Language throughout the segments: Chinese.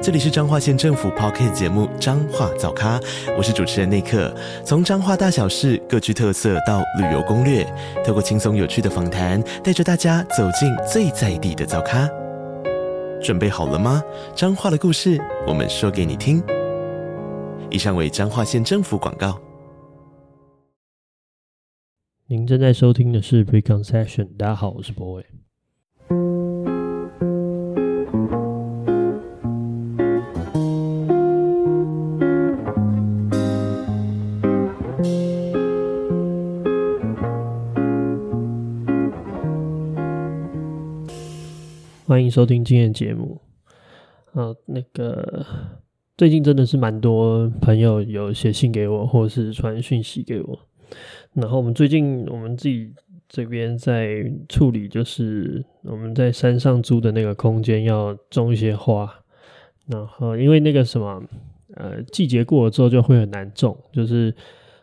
这里是彰化县政府 Podcast 节目《彰化早咖》，我是主持人内克。从彰化大小事各具特色到旅游攻略，透过轻松有趣的访谈，带着大家走进最在地的早咖。准备好了吗？彰化的故事，我们说给你听。以上为彰化县政府广告。您正在收听的是 Preconcession。大家好，我是博伟。欢迎收听今天的节目。啊，那个最近真的是蛮多朋友有写信给我，或是传讯息给我。然后我们最近我们自己这边在处理，就是我们在山上租的那个空间要种一些花。然后因为那个什么，呃，季节过了之后就会很难种。就是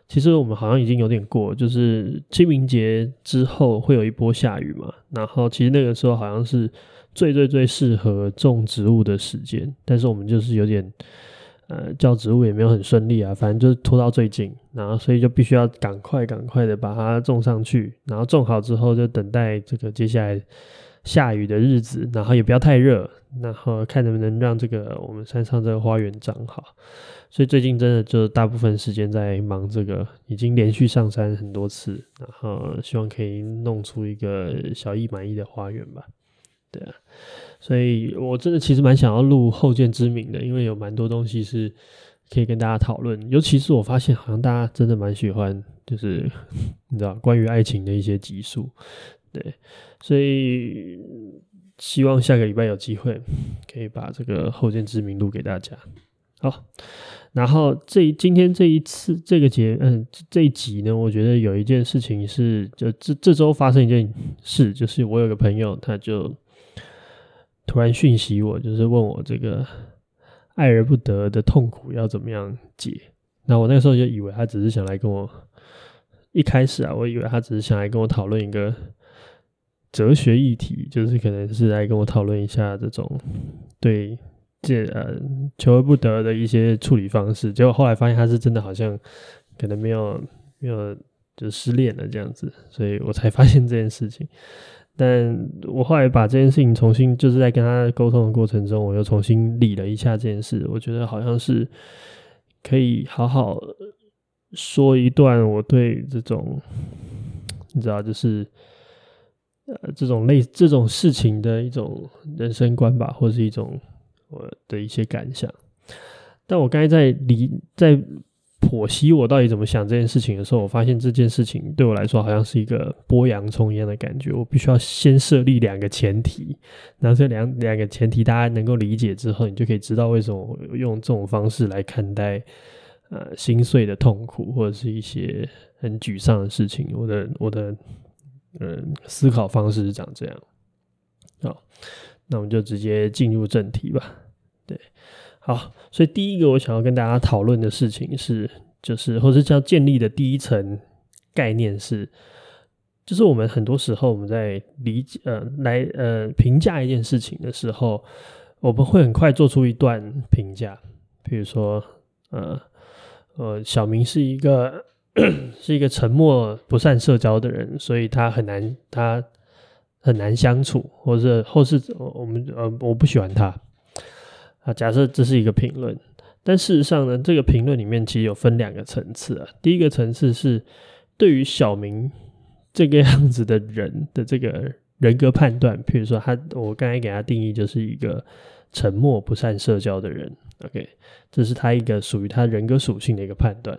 其实我们好像已经有点过，就是清明节之后会有一波下雨嘛。然后其实那个时候好像是。最最最适合种植物的时间，但是我们就是有点，呃，叫植物也没有很顺利啊，反正就是拖到最近，然后所以就必须要赶快赶快的把它种上去，然后种好之后就等待这个接下来下雨的日子，然后也不要太热，然后看能不能让这个我们山上这个花园长好。所以最近真的就大部分时间在忙这个，已经连续上山很多次，然后希望可以弄出一个小易满意的花园吧。对啊，所以我真的其实蛮想要录后见之明的，因为有蛮多东西是可以跟大家讨论。尤其是我发现，好像大家真的蛮喜欢，就是 你知道关于爱情的一些集数。对，所以希望下个礼拜有机会可以把这个后见之明录给大家。好，然后这今天这一次这个节嗯这一集呢，我觉得有一件事情是，就这这周发生一件事，就是我有个朋友他就。突然讯息我，就是问我这个爱而不得的痛苦要怎么样解。那我那个时候就以为他只是想来跟我，一开始啊，我以为他只是想来跟我讨论一个哲学议题，就是可能是来跟我讨论一下这种对这呃求而不得的一些处理方式。结果后来发现他是真的好像可能没有没有就失恋了这样子，所以我才发现这件事情。但我后来把这件事情重新，就是在跟他沟通的过程中，我又重新理了一下这件事。我觉得好像是可以好好说一段我对这种，你知道，就是呃这种类这种事情的一种人生观吧，或是一种我的一些感想。但我刚才在理在。剖析我到底怎么想这件事情的时候，我发现这件事情对我来说好像是一个剥洋葱一样的感觉。我必须要先设立两个前提，然后这两两个前提大家能够理解之后，你就可以知道为什么我用这种方式来看待呃心碎的痛苦或者是一些很沮丧的事情。我的我的嗯、思考方式是长这样。好，那我们就直接进入正题吧。好，所以第一个我想要跟大家讨论的事情是，就是或者叫建立的第一层概念是，就是我们很多时候我们在理解呃来呃评价一件事情的时候，我们会很快做出一段评价，比如说呃呃小明是一个 是一个沉默不善社交的人，所以他很难他很难相处，或者或是我们呃我不喜欢他。啊，假设这是一个评论，但事实上呢，这个评论里面其实有分两个层次啊。第一个层次是对于小明这个样子的人的这个人格判断，譬如说他，我刚才给他定义就是一个沉默不善社交的人。OK，这是他一个属于他人格属性的一个判断。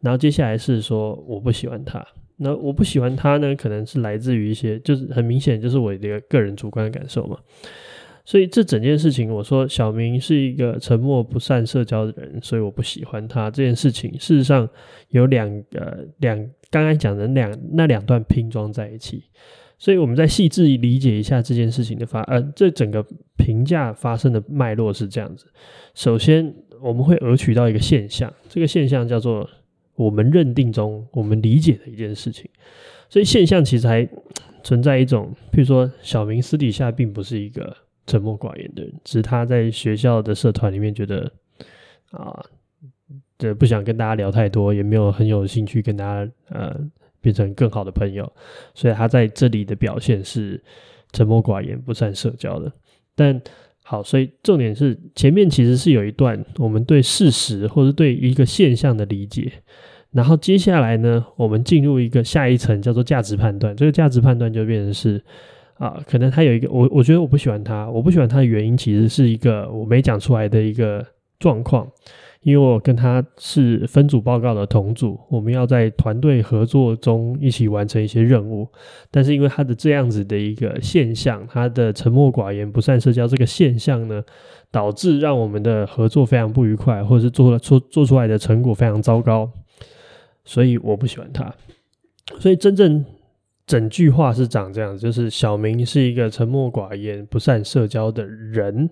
然后接下来是说我不喜欢他，那我不喜欢他呢，可能是来自于一些，就是很明显就是我的一个人主观的感受嘛。所以这整件事情，我说小明是一个沉默不善社交的人，所以我不喜欢他这件事情。事实上有两个两刚才讲的两那两段拼装在一起，所以我们再细致理解一下这件事情的发，呃，这整个评价发生的脉络是这样子。首先，我们会讹取到一个现象，这个现象叫做我们认定中我们理解的一件事情。所以现象其实还存在一种，譬如说小明私底下并不是一个沉默寡言的人，只是他在学校的社团里面觉得啊，这不想跟大家聊太多，也没有很有兴趣跟大家呃。变成更好的朋友，所以他在这里的表现是沉默寡言、不善社交的。但好，所以重点是前面其实是有一段我们对事实或者对一个现象的理解，然后接下来呢，我们进入一个下一层叫做价值判断。这个价值判断就变成是啊，可能他有一个我我觉得我不喜欢他，我不喜欢他的原因其实是一个我没讲出来的一个状况。因为我跟他是分组报告的同组，我们要在团队合作中一起完成一些任务。但是因为他的这样子的一个现象，他的沉默寡言、不善社交这个现象呢，导致让我们的合作非常不愉快，或者是做了做做出来的成果非常糟糕。所以我不喜欢他。所以真正整句话是长这样，就是小明是一个沉默寡言、不善社交的人，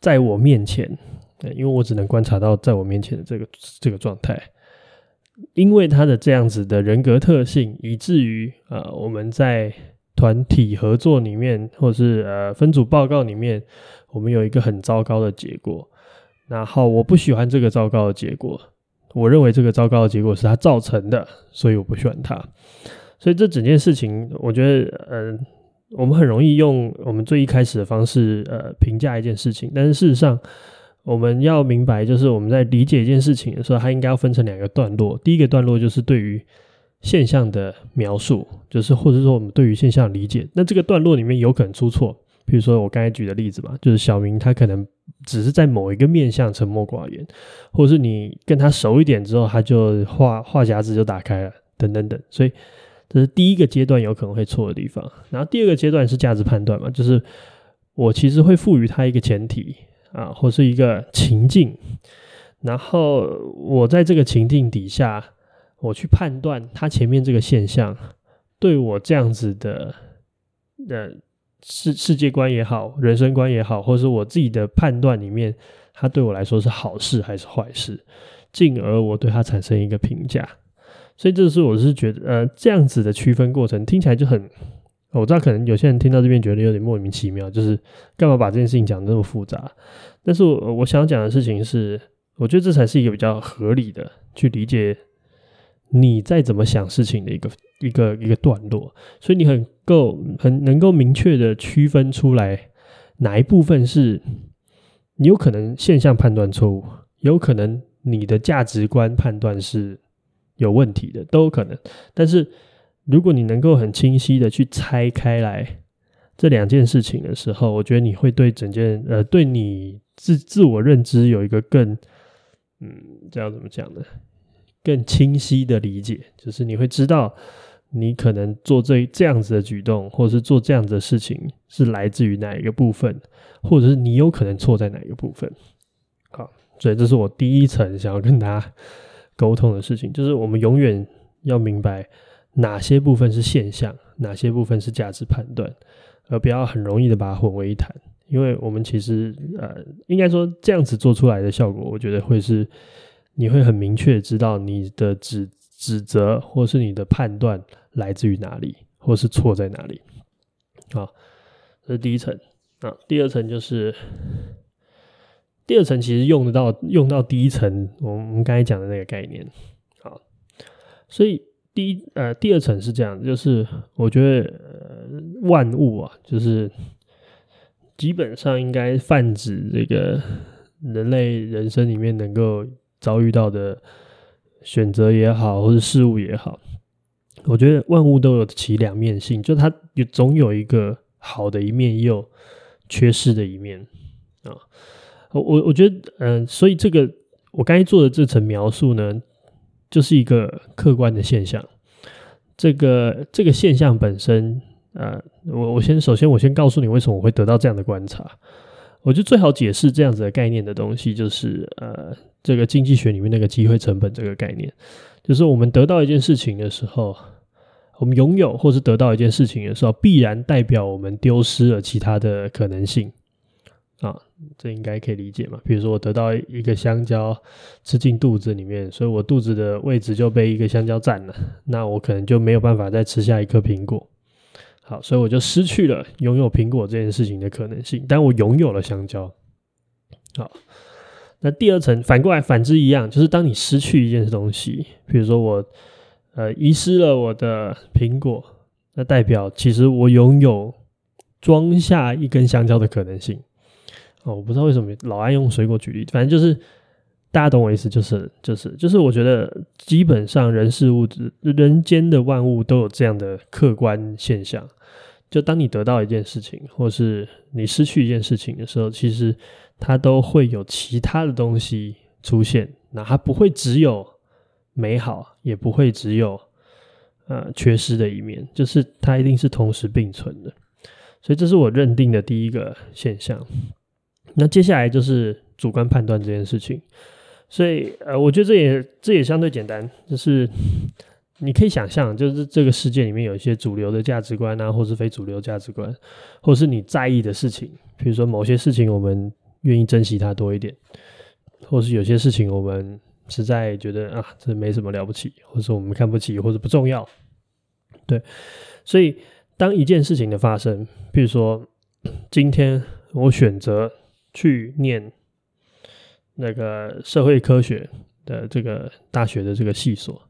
在我面前。因为我只能观察到在我面前的这个这个状态，因为他的这样子的人格特性，以至于呃我们在团体合作里面，或者是呃分组报告里面，我们有一个很糟糕的结果。然后我不喜欢这个糟糕的结果，我认为这个糟糕的结果是他造成的，所以我不喜欢他。所以这整件事情，我觉得呃我们很容易用我们最一开始的方式呃评价一件事情，但是事实上。我们要明白，就是我们在理解一件事情的时候，它应该要分成两个段落。第一个段落就是对于现象的描述，就是或者说我们对于现象理解。那这个段落里面有可能出错，比如说我刚才举的例子嘛，就是小明他可能只是在某一个面向沉默寡言，或者是你跟他熟一点之后，他就话话匣子就打开了，等等等。所以这是第一个阶段有可能会错的地方。然后第二个阶段是价值判断嘛，就是我其实会赋予它一个前提。啊，或是一个情境，然后我在这个情境底下，我去判断他前面这个现象对我这样子的呃世世界观也好，人生观也好，或是我自己的判断里面，他对我来说是好事还是坏事，进而我对他产生一个评价。所以这是我是觉得，呃，这样子的区分过程听起来就很。我知道可能有些人听到这边觉得有点莫名其妙，就是干嘛把这件事情讲那么复杂？但是我我想讲的事情是，我觉得这才是一个比较合理的去理解你在怎么想事情的一个一个一个段落。所以你很够很能够明确的区分出来哪一部分是你有可能现象判断错误，有可能你的价值观判断是有问题的，都有可能。但是如果你能够很清晰的去拆开来这两件事情的时候，我觉得你会对整件呃，对你自自我认知有一个更嗯，这样怎么讲呢？更清晰的理解，就是你会知道你可能做这这样子的举动，或者是做这样子的事情是来自于哪一个部分，或者是你有可能错在哪一个部分。好，所以这是我第一层想要跟大家沟通的事情，就是我们永远要明白。哪些部分是现象，哪些部分是价值判断，而不要很容易的把它混为一谈。因为我们其实呃，应该说这样子做出来的效果，我觉得会是你会很明确知道你的指指责或是你的判断来自于哪里，或是错在哪里。好，这是第一层。啊，第二层就是第二层，其实用得到用到第一层，我们刚才讲的那个概念。好，所以。第一呃，第二层是这样，就是我觉得、呃、万物啊，就是基本上应该泛指这个人类人生里面能够遭遇到的选择也好，或是事物也好，我觉得万物都有其两面性，就它有总有一个好的一面，也有缺失的一面啊。我我我觉得嗯、所以这个我刚才做的这层描述呢。就是一个客观的现象，这个这个现象本身，呃，我我先首先我先告诉你为什么我会得到这样的观察。我觉得最好解释这样子的概念的东西，就是呃，这个经济学里面那个机会成本这个概念，就是我们得到一件事情的时候，我们拥有或是得到一件事情的时候，必然代表我们丢失了其他的可能性啊，这应该可以理解嘛？比如说我得到一个香蕉吃进肚子里面，所以我肚子的位置就被一个香蕉占了，那我可能就没有办法再吃下一颗苹果。好，所以我就失去了拥有苹果这件事情的可能性，但我拥有了香蕉。好，那第二层反过来反之一样，就是当你失去一件东西，比如说我。呃，遗失了我的苹果，那代表其实我拥有装下一根香蕉的可能性。哦，我不知道为什么老爱用水果举例，反正就是大家懂我意思，就是就是就是，我觉得基本上人事物、人间的万物都有这样的客观现象。就当你得到一件事情，或是你失去一件事情的时候，其实它都会有其他的东西出现，那它不会只有。美好也不会只有呃缺失的一面，就是它一定是同时并存的，所以这是我认定的第一个现象。那接下来就是主观判断这件事情，所以呃，我觉得这也这也相对简单，就是你可以想象，就是这个世界里面有一些主流的价值观啊，或是非主流价值观，或是你在意的事情，比如说某些事情我们愿意珍惜它多一点，或是有些事情我们。实在觉得啊，这没什么了不起，或者我们看不起，或者不重要，对。所以，当一件事情的发生，比如说今天我选择去念那个社会科学的这个大学的这个系所，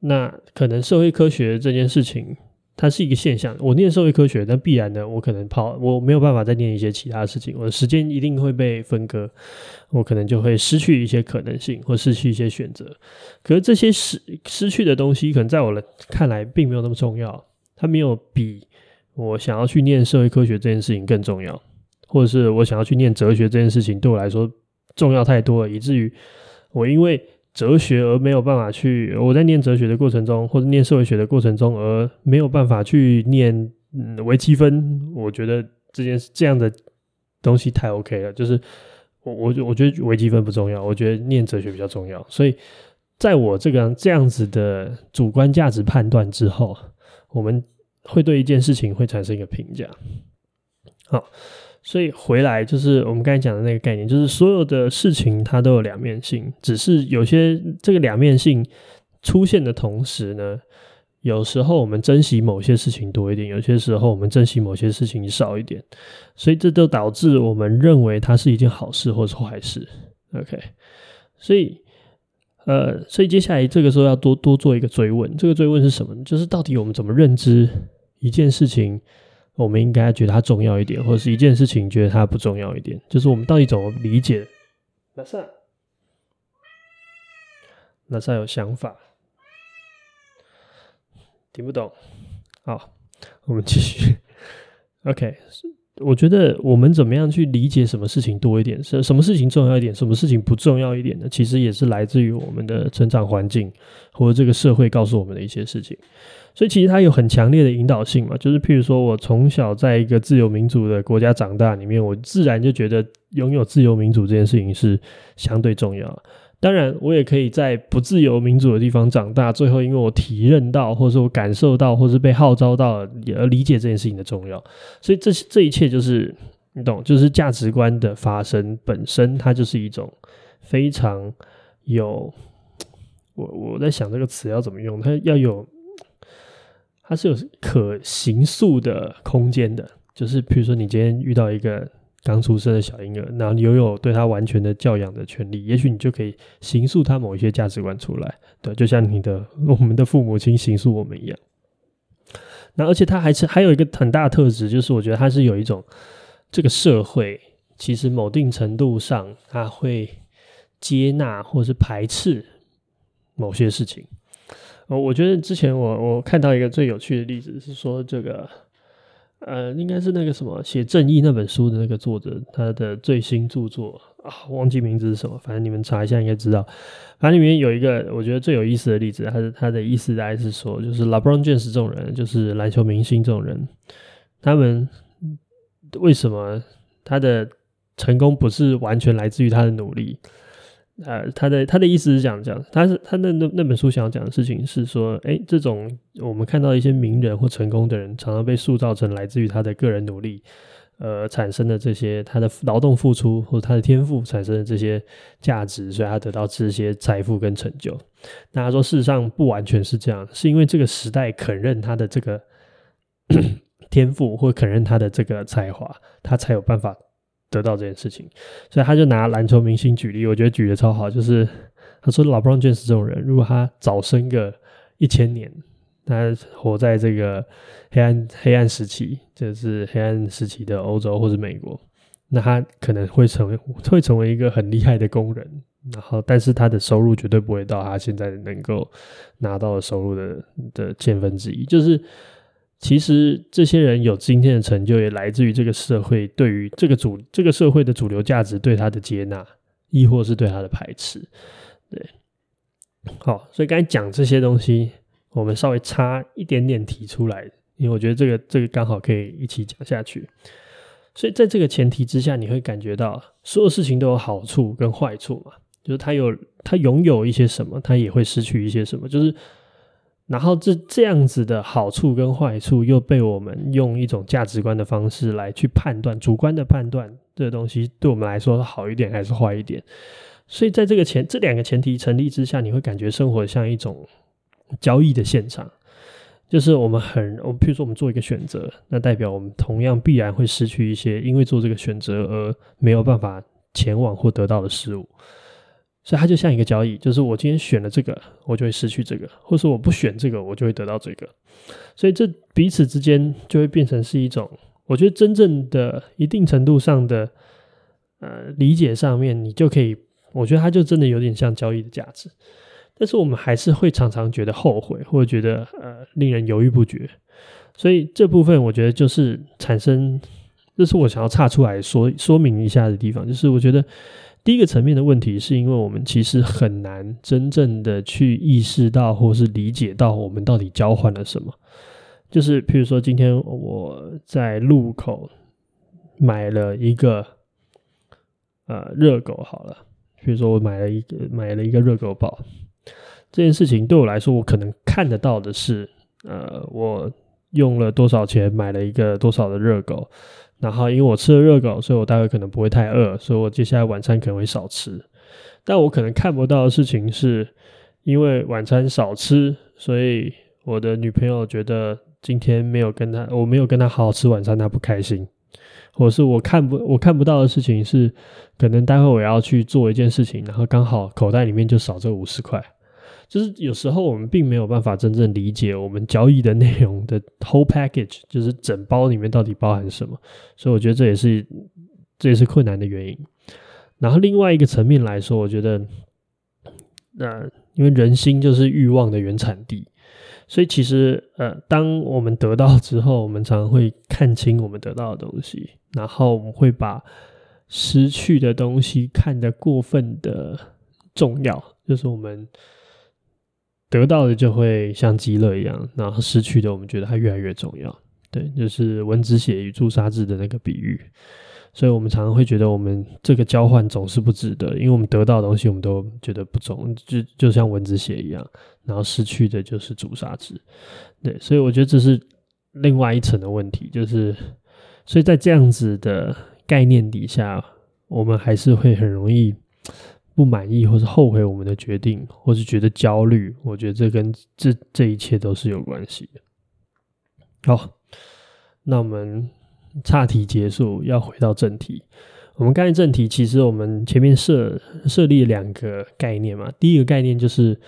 那可能社会科学这件事情。它是一个现象。我念社会科学，但必然的，我可能跑，我没有办法再念一些其他事情，我的时间一定会被分割，我可能就会失去一些可能性，或失去一些选择。可是这些失失去的东西，可能在我的看来并没有那么重要，它没有比我想要去念社会科学这件事情更重要，或者是我想要去念哲学这件事情对我来说重要太多了，以至于我因为。哲学而没有办法去，我在念哲学的过程中，或者念社会学的过程中，而没有办法去念嗯微积分。我觉得这件事这样的东西太 OK 了，就是我我我觉得微积分不重要，我觉得念哲学比较重要。所以在我这个这样子的主观价值判断之后，我们会对一件事情会产生一个评价。好。所以回来就是我们刚才讲的那个概念，就是所有的事情它都有两面性，只是有些这个两面性出现的同时呢，有时候我们珍惜某些事情多一点，有些时候我们珍惜某些事情少一点，所以这都导致我们认为它是一件好事或是坏事。OK，所以呃，所以接下来这个时候要多多做一个追问，这个追问是什么？就是到底我们怎么认知一件事情？我们应该觉得它重要一点，或者是一件事情觉得它不重要一点，就是我们到底怎么理解？那萨，那萨有想法？听不懂？好，我们继续。OK，我觉得我们怎么样去理解什么事情多一点，什什么事情重要一点，什么事情不重要一点呢？其实也是来自于我们的成长环境，或者这个社会告诉我们的一些事情。所以其实它有很强烈的引导性嘛，就是譬如说我从小在一个自由民主的国家长大，里面我自然就觉得拥有自由民主这件事情是相对重要。当然，我也可以在不自由民主的地方长大，最后因为我体认到，或者说我感受到，或是被号召到而理解这件事情的重要。所以这这一切就是你懂，就是价值观的发生本身，它就是一种非常有我我在想这个词要怎么用，它要有。它是有可形塑的空间的，就是比如说你今天遇到一个刚出生的小婴儿，然后你拥有对他完全的教养的权利，也许你就可以形塑他某一些价值观出来，对，就像你的我们的父母亲形塑我们一样。那而且他还是还有一个很大的特质，就是我觉得他是有一种这个社会其实某定程度上他会接纳或是排斥某些事情。哦，我觉得之前我我看到一个最有趣的例子是说，这个呃，应该是那个什么写《正义》那本书的那个作者，他的最新著作啊，忘记名字是什么，反正你们查一下应该知道。反正里面有一个我觉得最有意思的例子，他的他的意思大概是说，就是 LeBron James 这种人，就是篮球明星这种人，他们为什么他的成功不是完全来自于他的努力？呃，他的他的意思是讲讲，他是他那那那本书想要讲的事情是说，哎，这种我们看到一些名人或成功的人，常常被塑造成来自于他的个人努力，呃，产生的这些他的劳动付出或者他的天赋产生的这些价值，所以他得到这些财富跟成就。那他说，事实上不完全是这样，是因为这个时代肯认他的这个 天赋或肯认他的这个才华，他才有办法。得到这件事情，所以他就拿篮球明星举例，我觉得举得超好。就是他说，LeBron James 这种人，如果他早生个一千年，他活在这个黑暗黑暗时期，就是黑暗时期的欧洲或者美国，那他可能会成为会成为一个很厉害的工人。然后，但是他的收入绝对不会到他现在能够拿到的收入的的千分之一，就是。其实这些人有今天的成就，也来自于这个社会对于这个主这个社会的主流价值对他的接纳，亦或是对他的排斥。对，好，所以刚才讲这些东西，我们稍微差一点点提出来，因为我觉得这个这个刚好可以一起讲下去。所以在这个前提之下，你会感觉到所有事情都有好处跟坏处嘛，就是他有他拥有一些什么，他也会失去一些什么，就是。然后这这样子的好处跟坏处，又被我们用一种价值观的方式来去判断，主观的判断这东西对我们来说好一点还是坏一点。所以在这个前这两个前提成立之下，你会感觉生活像一种交易的现场，就是我们很，我们譬如说我们做一个选择，那代表我们同样必然会失去一些，因为做这个选择而没有办法前往或得到的事物。所以它就像一个交易，就是我今天选了这个，我就会失去这个；或者我不选这个，我就会得到这个。所以这彼此之间就会变成是一种，我觉得真正的一定程度上的呃理解上面，你就可以，我觉得它就真的有点像交易的价值。但是我们还是会常常觉得后悔，或者觉得呃令人犹豫不决。所以这部分我觉得就是产生，这是我想要岔出来说说明一下的地方，就是我觉得。第一个层面的问题，是因为我们其实很难真正的去意识到，或是理解到我们到底交换了什么。就是譬如说，今天我在路口买了一个呃热狗，好了，比如说我买了一个买了一个热狗堡，这件事情对我来说，我可能看得到的是，呃，我用了多少钱买了一个多少的热狗。然后，因为我吃了热狗，所以我待会可能不会太饿，所以我接下来晚餐可能会少吃。但我可能看不到的事情是，因为晚餐少吃，所以我的女朋友觉得今天没有跟她，我没有跟她好好吃晚餐，她不开心。或是我看不我看不到的事情是，可能待会我要去做一件事情，然后刚好口袋里面就少这五十块。就是有时候我们并没有办法真正理解我们交易的内容的 whole package，就是整包里面到底包含什么，所以我觉得这也是这也是困难的原因。然后另外一个层面来说，我觉得，呃，因为人心就是欲望的原产地，所以其实呃，当我们得到之后，我们常常会看清我们得到的东西，然后我们会把失去的东西看得过分的重要，就是我们。得到的就会像鸡肋一样，然后失去的我们觉得它越来越重要。对，就是蚊子血与朱砂痣的那个比喻。所以我们常常会觉得我们这个交换总是不值得，因为我们得到的东西我们都觉得不重，就就像蚊子血一样，然后失去的就是朱砂痣。对，所以我觉得这是另外一层的问题，就是所以在这样子的概念底下，我们还是会很容易。不满意，或是后悔我们的决定，或是觉得焦虑，我觉得这跟这这一切都是有关系的。好，那我们岔题结束，要回到正题。我们刚才正题其实我们前面设设立两个概念嘛。第一个概念就是，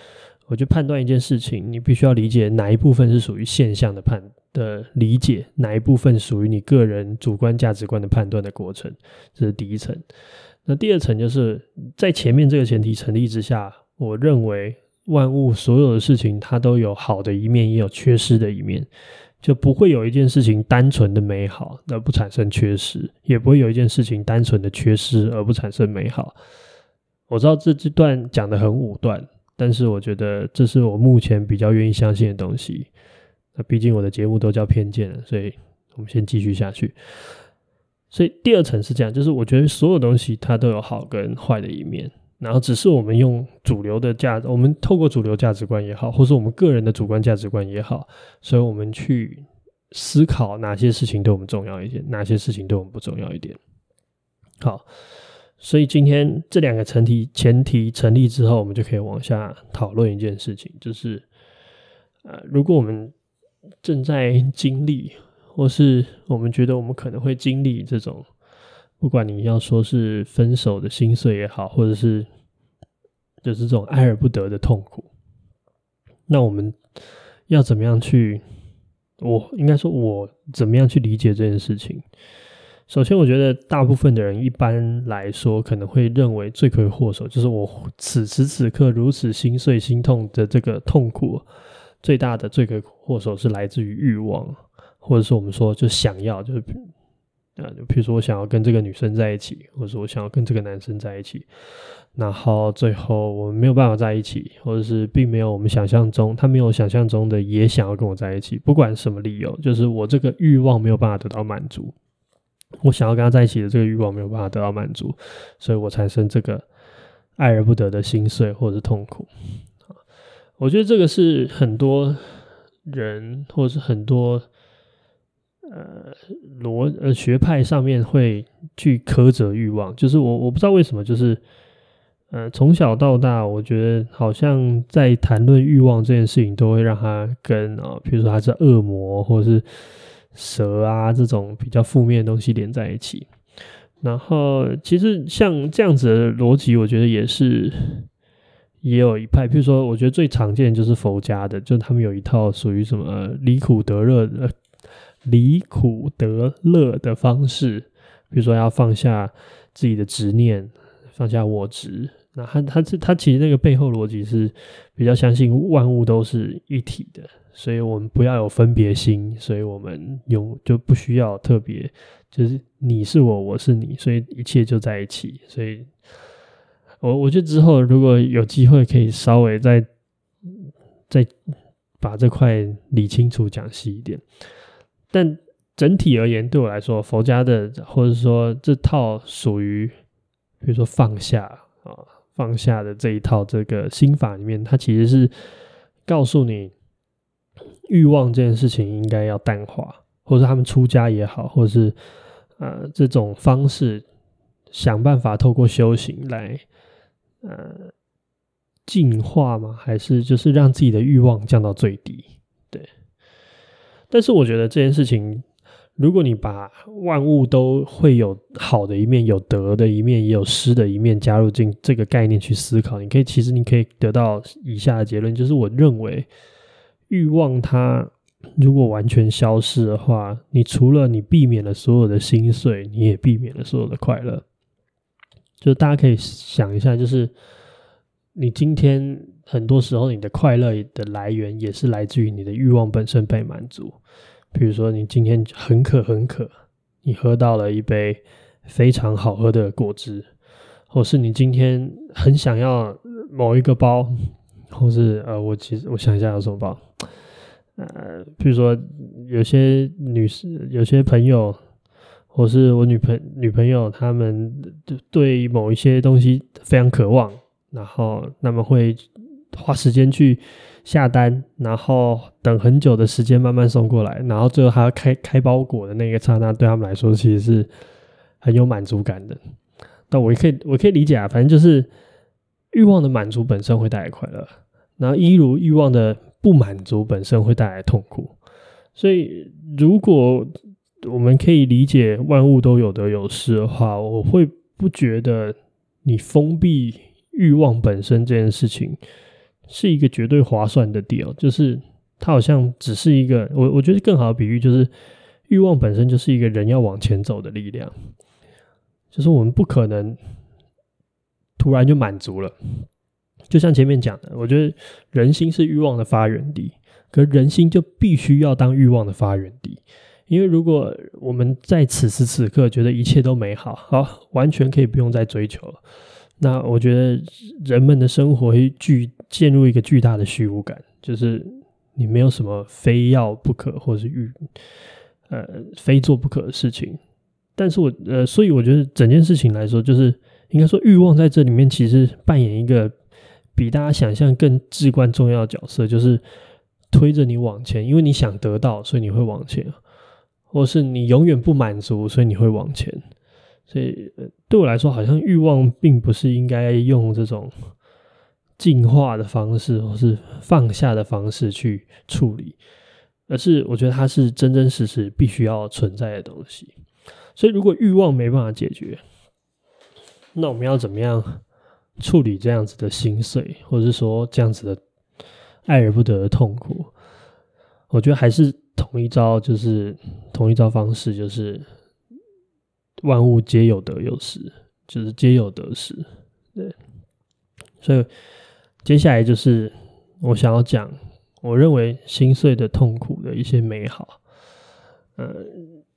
我觉得判断一件事情，你必须要理解哪一部分是属于现象的判的理解，哪一部分属于你个人主观价值观的判断的过程，这是第一层。那第二层就是在前面这个前提成立之下，我认为万物所有的事情它都有好的一面，也有缺失的一面，就不会有一件事情单纯的美好而不产生缺失，也不会有一件事情单纯的缺失而不产生美好。我知道这这段讲得很武断，但是我觉得这是我目前比较愿意相信的东西。那毕竟我的节目都叫偏见了，所以我们先继续下去。所以第二层是这样，就是我觉得所有东西它都有好跟坏的一面。然后只是我们用主流的价值，我们透过主流价值观也好，或是我们个人的主观价值观也好，所以我们去思考哪些事情对我们重要一点，哪些事情对我们不重要一点。好，所以今天这两个前提前提成立之后，我们就可以往下讨论一件事情，就是呃，如果我们正在经历，或是我们觉得我们可能会经历这种。不管你要说是分手的心碎也好，或者是就是这种爱而不得的痛苦，那我们要怎么样去？我应该说，我怎么样去理解这件事情？首先，我觉得大部分的人一般来说可能会认为罪魁祸首就是我此时此刻如此心碎心痛的这个痛苦，最大的罪魁祸首是来自于欲望，或者是我们说就想要就是。啊，就比如说我想要跟这个女生在一起，或者说我想要跟这个男生在一起，然后最后我们没有办法在一起，或者是并没有我们想象中，他没有想象中的也想要跟我在一起，不管什么理由，就是我这个欲望没有办法得到满足，我想要跟他在一起的这个欲望没有办法得到满足，所以我产生这个爱而不得的心碎或者是痛苦。我觉得这个是很多人或者是很多。呃，逻呃学派上面会去苛责欲望，就是我我不知道为什么，就是呃从小到大，我觉得好像在谈论欲望这件事情，都会让他跟啊，比如说他是恶魔或者是蛇啊这种比较负面的东西连在一起。然后其实像这样子的逻辑，我觉得也是也有一派，比如说我觉得最常见就是佛家的，就他们有一套属于什么离苦得乐的。离苦得乐的方式，比如说要放下自己的执念，放下我执。那他他这他其实那个背后逻辑是比较相信万物都是一体的，所以我们不要有分别心，所以我们用就不需要特别，就是你是我，我是你，所以一切就在一起。所以我我觉得之后如果有机会，可以稍微再再把这块理清楚，讲细一点。但整体而言，对我来说，佛家的或者说这套属于，比如说放下啊，放下的这一套这个心法里面，它其实是告诉你，欲望这件事情应该要淡化，或者他们出家也好，或者是呃这种方式，想办法透过修行来呃净化吗？还是就是让自己的欲望降到最低？但是我觉得这件事情，如果你把万物都会有好的一面、有得的一面，也有失的一面加入进这个概念去思考，你可以其实你可以得到以下的结论，就是我认为欲望它如果完全消失的话，你除了你避免了所有的心碎，你也避免了所有的快乐。就大家可以想一下，就是你今天。很多时候，你的快乐的来源也是来自于你的欲望本身被满足。比如说，你今天很渴很渴，你喝到了一杯非常好喝的果汁，或是你今天很想要某一个包，或是呃，我其实我想一下有什么包，呃，比如说有些女士、有些朋友，或是我女朋女朋友，他们对某一些东西非常渴望，然后那么会。花时间去下单，然后等很久的时间慢慢送过来，然后最后还要开开包裹的那个刹那，对他们来说其实是很有满足感的。但我可以，我可以理解啊，反正就是欲望的满足本身会带来快乐，然后一如欲望的不满足本身会带来痛苦。所以，如果我们可以理解万物都有得有失的话，我会不觉得你封闭欲望本身这件事情。是一个绝对划算的 deal，就是它好像只是一个我我觉得更好的比喻就是欲望本身就是一个人要往前走的力量，就是我们不可能突然就满足了。就像前面讲的，我觉得人心是欲望的发源地，可人心就必须要当欲望的发源地，因为如果我们在此时此刻觉得一切都美好，好，完全可以不用再追求了。那我觉得人们的生活会巨陷入一个巨大的虚无感，就是你没有什么非要不可，或是欲呃非做不可的事情。但是我呃，所以我觉得整件事情来说，就是应该说欲望在这里面其实扮演一个比大家想象更至关重要的角色，就是推着你往前，因为你想得到，所以你会往前，或是你永远不满足，所以你会往前。所以对我来说，好像欲望并不是应该用这种进化的方式，或是放下的方式去处理，而是我觉得它是真真实实必须要存在的东西。所以，如果欲望没办法解决，那我们要怎么样处理这样子的心碎，或者是说这样子的爱而不得的痛苦？我觉得还是同一招，就是同一招方式，就是。万物皆有得有失，就是皆有得失。对，所以接下来就是我想要讲，我认为心碎的痛苦的一些美好。呃，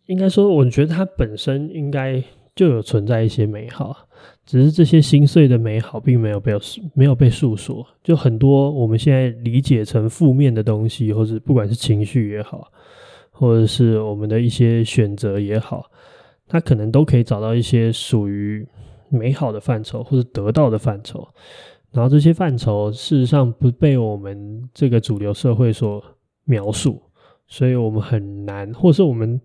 应该说，我觉得它本身应该就有存在一些美好，只是这些心碎的美好并没有被没有被诉说。就很多我们现在理解成负面的东西，或者不管是情绪也好，或者是我们的一些选择也好。他可能都可以找到一些属于美好的范畴，或者得到的范畴，然后这些范畴事实上不被我们这个主流社会所描述，所以我们很难，或是我们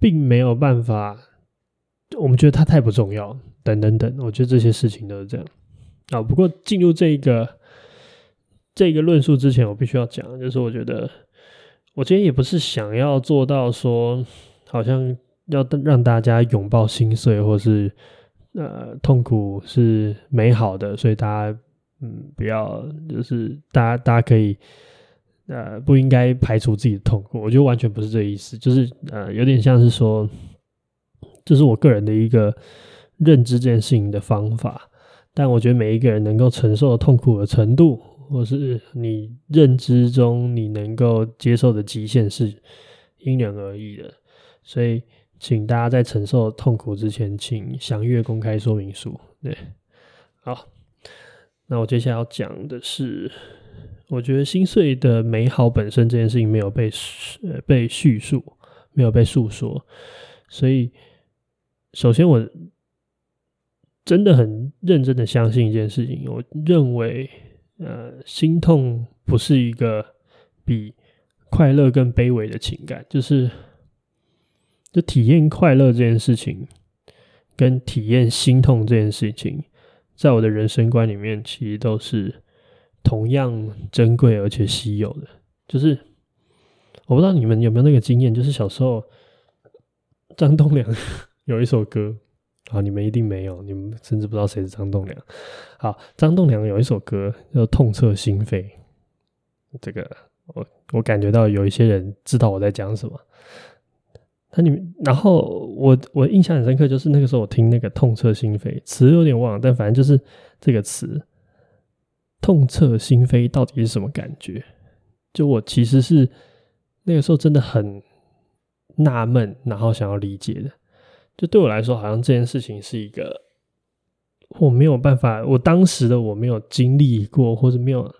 并没有办法，我们觉得它太不重要，等等等，我觉得这些事情都是这样啊。不过进入这个这个论述之前，我必须要讲，就是我觉得我今天也不是想要做到说好像。要让大家拥抱心碎，或是呃痛苦是美好的，所以大家嗯不要就是大家大家可以呃不应该排除自己的痛苦，我觉得完全不是这个意思，就是呃有点像是说，这是我个人的一个认知这件事情的方法，但我觉得每一个人能够承受的痛苦的程度，或是你认知中你能够接受的极限是因人而异的，所以。请大家在承受痛苦之前，请详阅公开说明书。对，好，那我接下来要讲的是，我觉得心碎的美好本身这件事情没有被呃被叙述，没有被诉说，所以首先我真的很认真的相信一件事情，我认为呃心痛不是一个比快乐更卑微的情感，就是。就体验快乐这件事情，跟体验心痛这件事情，在我的人生观里面，其实都是同样珍贵而且稀有的。就是我不知道你们有没有那个经验，就是小时候张栋梁 有一首歌，啊，你们一定没有，你们甚至不知道谁是张栋梁。好，张栋梁有一首歌叫《痛彻心扉》，这个我我感觉到有一些人知道我在讲什么。他里面，然后我我印象很深刻，就是那个时候我听那个“痛彻心扉”词有点忘了，但反正就是这个词“痛彻心扉”到底是什么感觉？就我其实是那个时候真的很纳闷，然后想要理解的。就对我来说，好像这件事情是一个我没有办法，我当时的我没有经历过，或者没有，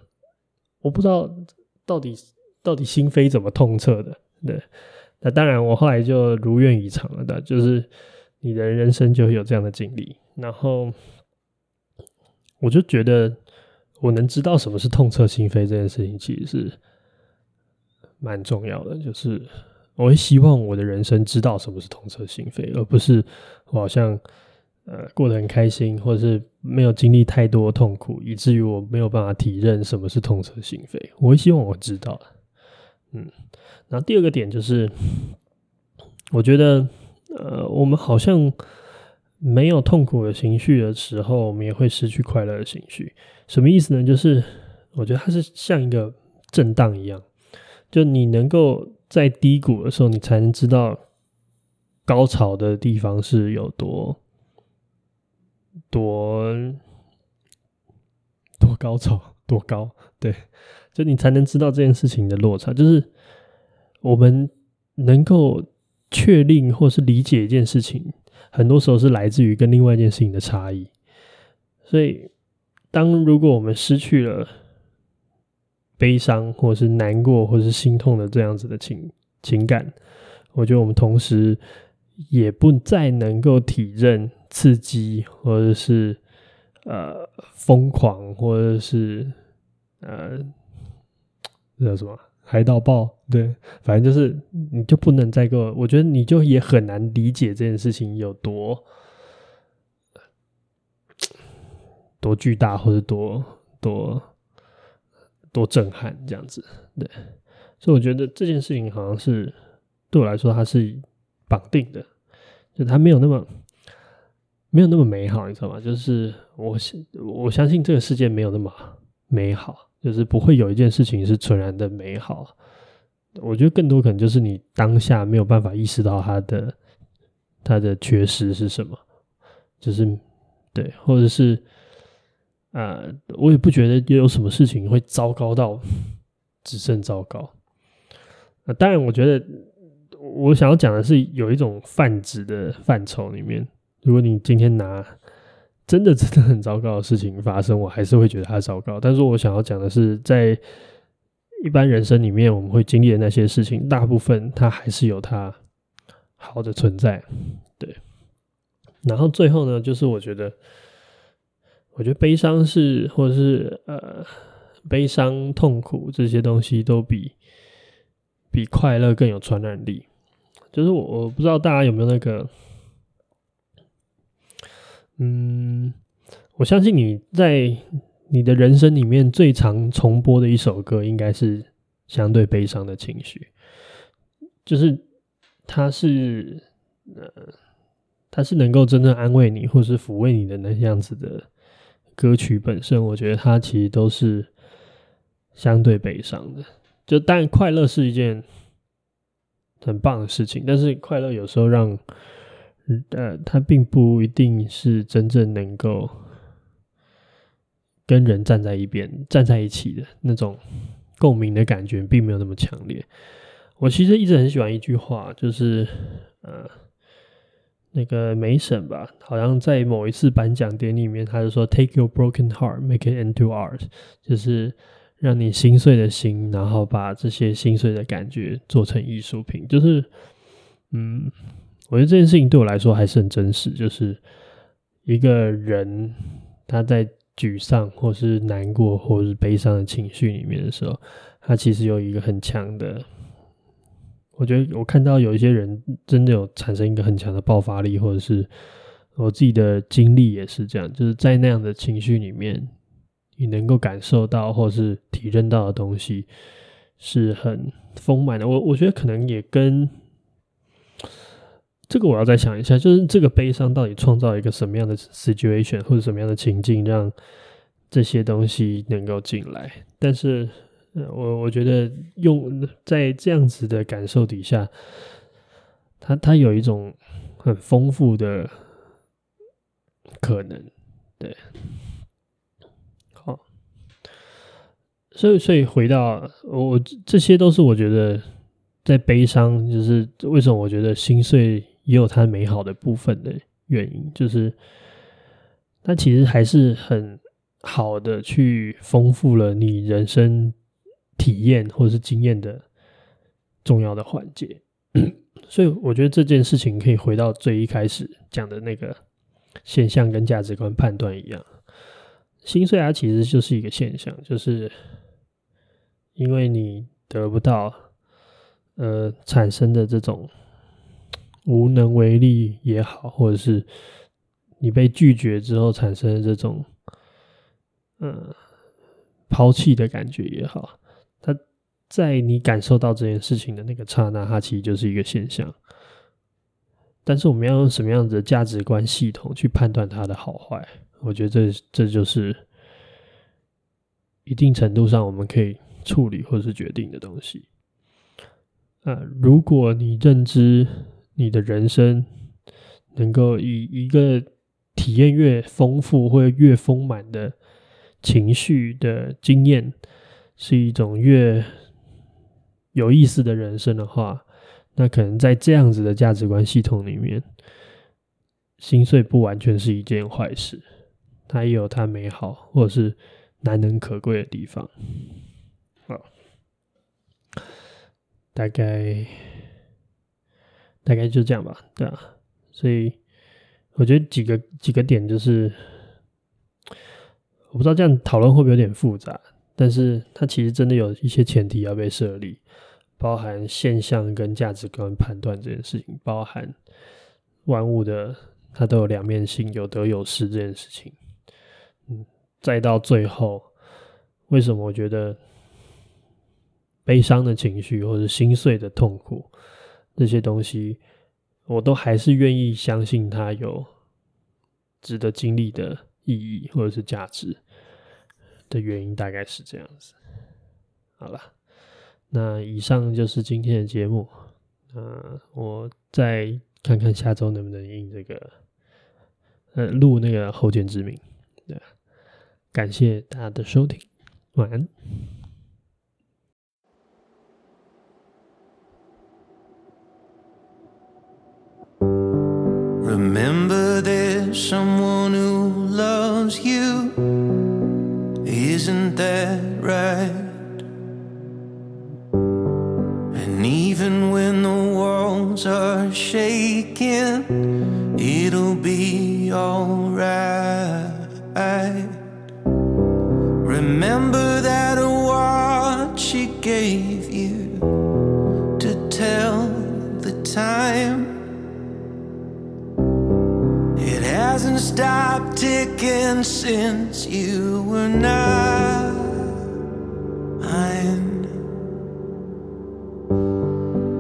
我不知道到底到底心扉怎么痛彻的，对。那当然，我后来就如愿以偿了的，就是你的人生就会有这样的经历。然后，我就觉得我能知道什么是痛彻心扉这件事情，其实是蛮重要的。就是我会希望我的人生知道什么是痛彻心扉，而不是我好像呃过得很开心，或者是没有经历太多痛苦，以至于我没有办法体认什么是痛彻心扉。我会希望我知道，嗯。然后第二个点就是，我觉得，呃，我们好像没有痛苦的情绪的时候，我们也会失去快乐的情绪。什么意思呢？就是我觉得它是像一个震荡一样，就你能够在低谷的时候，你才能知道高潮的地方是有多多多高潮，多高。对，就你才能知道这件事情的落差，就是。我们能够确定或是理解一件事情，很多时候是来自于跟另外一件事情的差异。所以，当如果我们失去了悲伤，或是难过，或是心痛的这样子的情情感，我觉得我们同时也不再能够体认刺激，或者是呃疯狂，或者是呃叫什么海盗报？对，反正就是你就不能再够，我觉得你就也很难理解这件事情有多多巨大，或者多多多震撼这样子。对，所以我觉得这件事情好像是对我来说，它是绑定的。就它没有那么没有那么美好，你知道吗？就是我我相信这个世界没有那么美好，就是不会有一件事情是纯然的美好。我觉得更多可能就是你当下没有办法意识到它的它的缺失是什么，就是对，或者是啊、呃，我也不觉得有什么事情会糟糕到只剩糟糕。啊，当然，我觉得。我想要讲的是，有一种泛指的范畴里面，如果你今天拿真的真的很糟糕的事情发生，我还是会觉得它糟糕。但是我想要讲的是，在一般人生里面，我们会经历的那些事情，大部分它还是有它好的存在。对。然后最后呢，就是我觉得，我觉得悲伤是，或者是呃，悲伤、痛苦这些东西，都比比快乐更有传染力。就是我，我不知道大家有没有那个，嗯，我相信你在你的人生里面最常重播的一首歌，应该是相对悲伤的情绪。就是它是，呃，它是能够真正安慰你，或是抚慰你的那样子的歌曲本身，我觉得它其实都是相对悲伤的。就当然，快乐是一件。很棒的事情，但是快乐有时候让，呃，它并不一定是真正能够跟人站在一边、站在一起的那种共鸣的感觉，并没有那么强烈。我其实一直很喜欢一句话，就是呃，那个梅婶吧，好像在某一次颁奖典礼里面，他就说：“Take your broken heart, make it into art。”就是。让你心碎的心，然后把这些心碎的感觉做成艺术品，就是，嗯，我觉得这件事情对我来说还是很真实。就是一个人他在沮丧，或是难过，或是悲伤的情绪里面的时候，他其实有一个很强的，我觉得我看到有一些人真的有产生一个很强的爆发力，或者是我自己的经历也是这样，就是在那样的情绪里面。你能够感受到或是体认到的东西是很丰满的。我我觉得可能也跟这个我要再想一下，就是这个悲伤到底创造一个什么样的 situation 或者什么样的情境，让这些东西能够进来。但是，我我觉得用在这样子的感受底下，它它有一种很丰富的可能，对。好所以，所以回到我，这些都是我觉得在悲伤，就是为什么我觉得心碎也有它美好的部分的原因，就是它其实还是很好的去丰富了你人生体验或者是经验的重要的环节。所以，我觉得这件事情可以回到最一开始讲的那个现象跟价值观判断一样，心碎啊其实就是一个现象，就是。因为你得不到，呃，产生的这种无能为力也好，或者是你被拒绝之后产生的这种，嗯，抛弃的感觉也好，它在你感受到这件事情的那个刹那，它其实就是一个现象。但是我们要用什么样子的价值观系统去判断它的好坏？我觉得这这就是一定程度上我们可以。处理或是决定的东西，啊，如果你认知你的人生能够以一个体验越丰富或越丰满的情绪的经验，是一种越有意思的人生的话，那可能在这样子的价值观系统里面，心碎不完全是一件坏事，它也有它美好或者是难能可贵的地方。大概大概就这样吧，对啊。所以我觉得几个几个点就是，我不知道这样讨论会不会有点复杂，但是它其实真的有一些前提要被设立，包含现象跟价值观判断这件事情，包含万物的它都有两面性，有得有失这件事情。嗯，再到最后，为什么我觉得悲伤的情绪或者心碎的痛苦这些东西，我都还是愿意相信它有值得经历的意义或者是价值的原因，大概是这样子。好了，那以上就是今天的节目。那我再看看下周能不能印这个，呃，录那个后见之明。对，感谢大家的收听，晚安。Someone who loves you, isn't that right? And even when the walls are shaking, it'll be alright. Remember that award she gave you to tell the time. Hasn't stopped ticking since you were nine.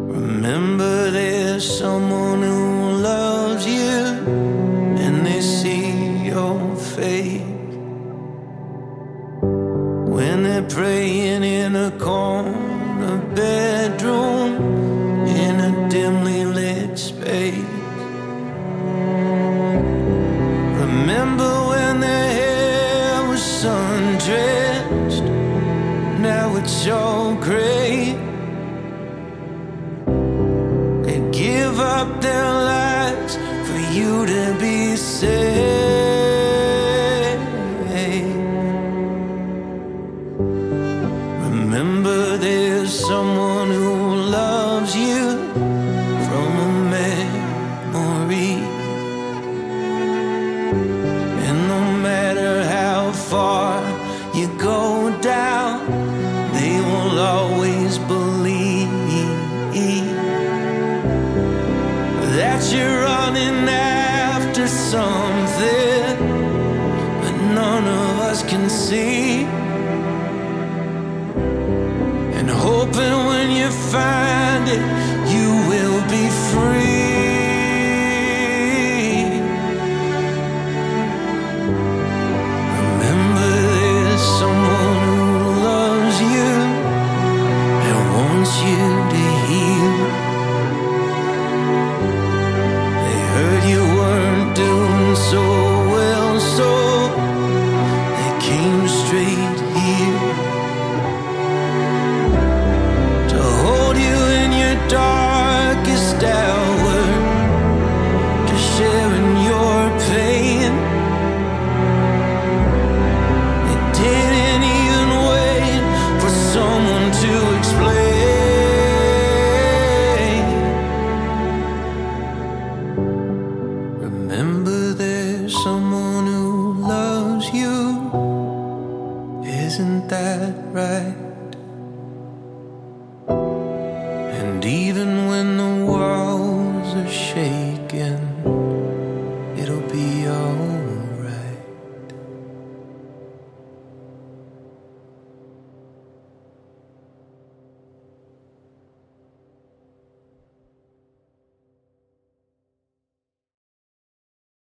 Remember, there's someone who loves you, and they see your face when they're praying in a corner bedroom in a dimly lit space.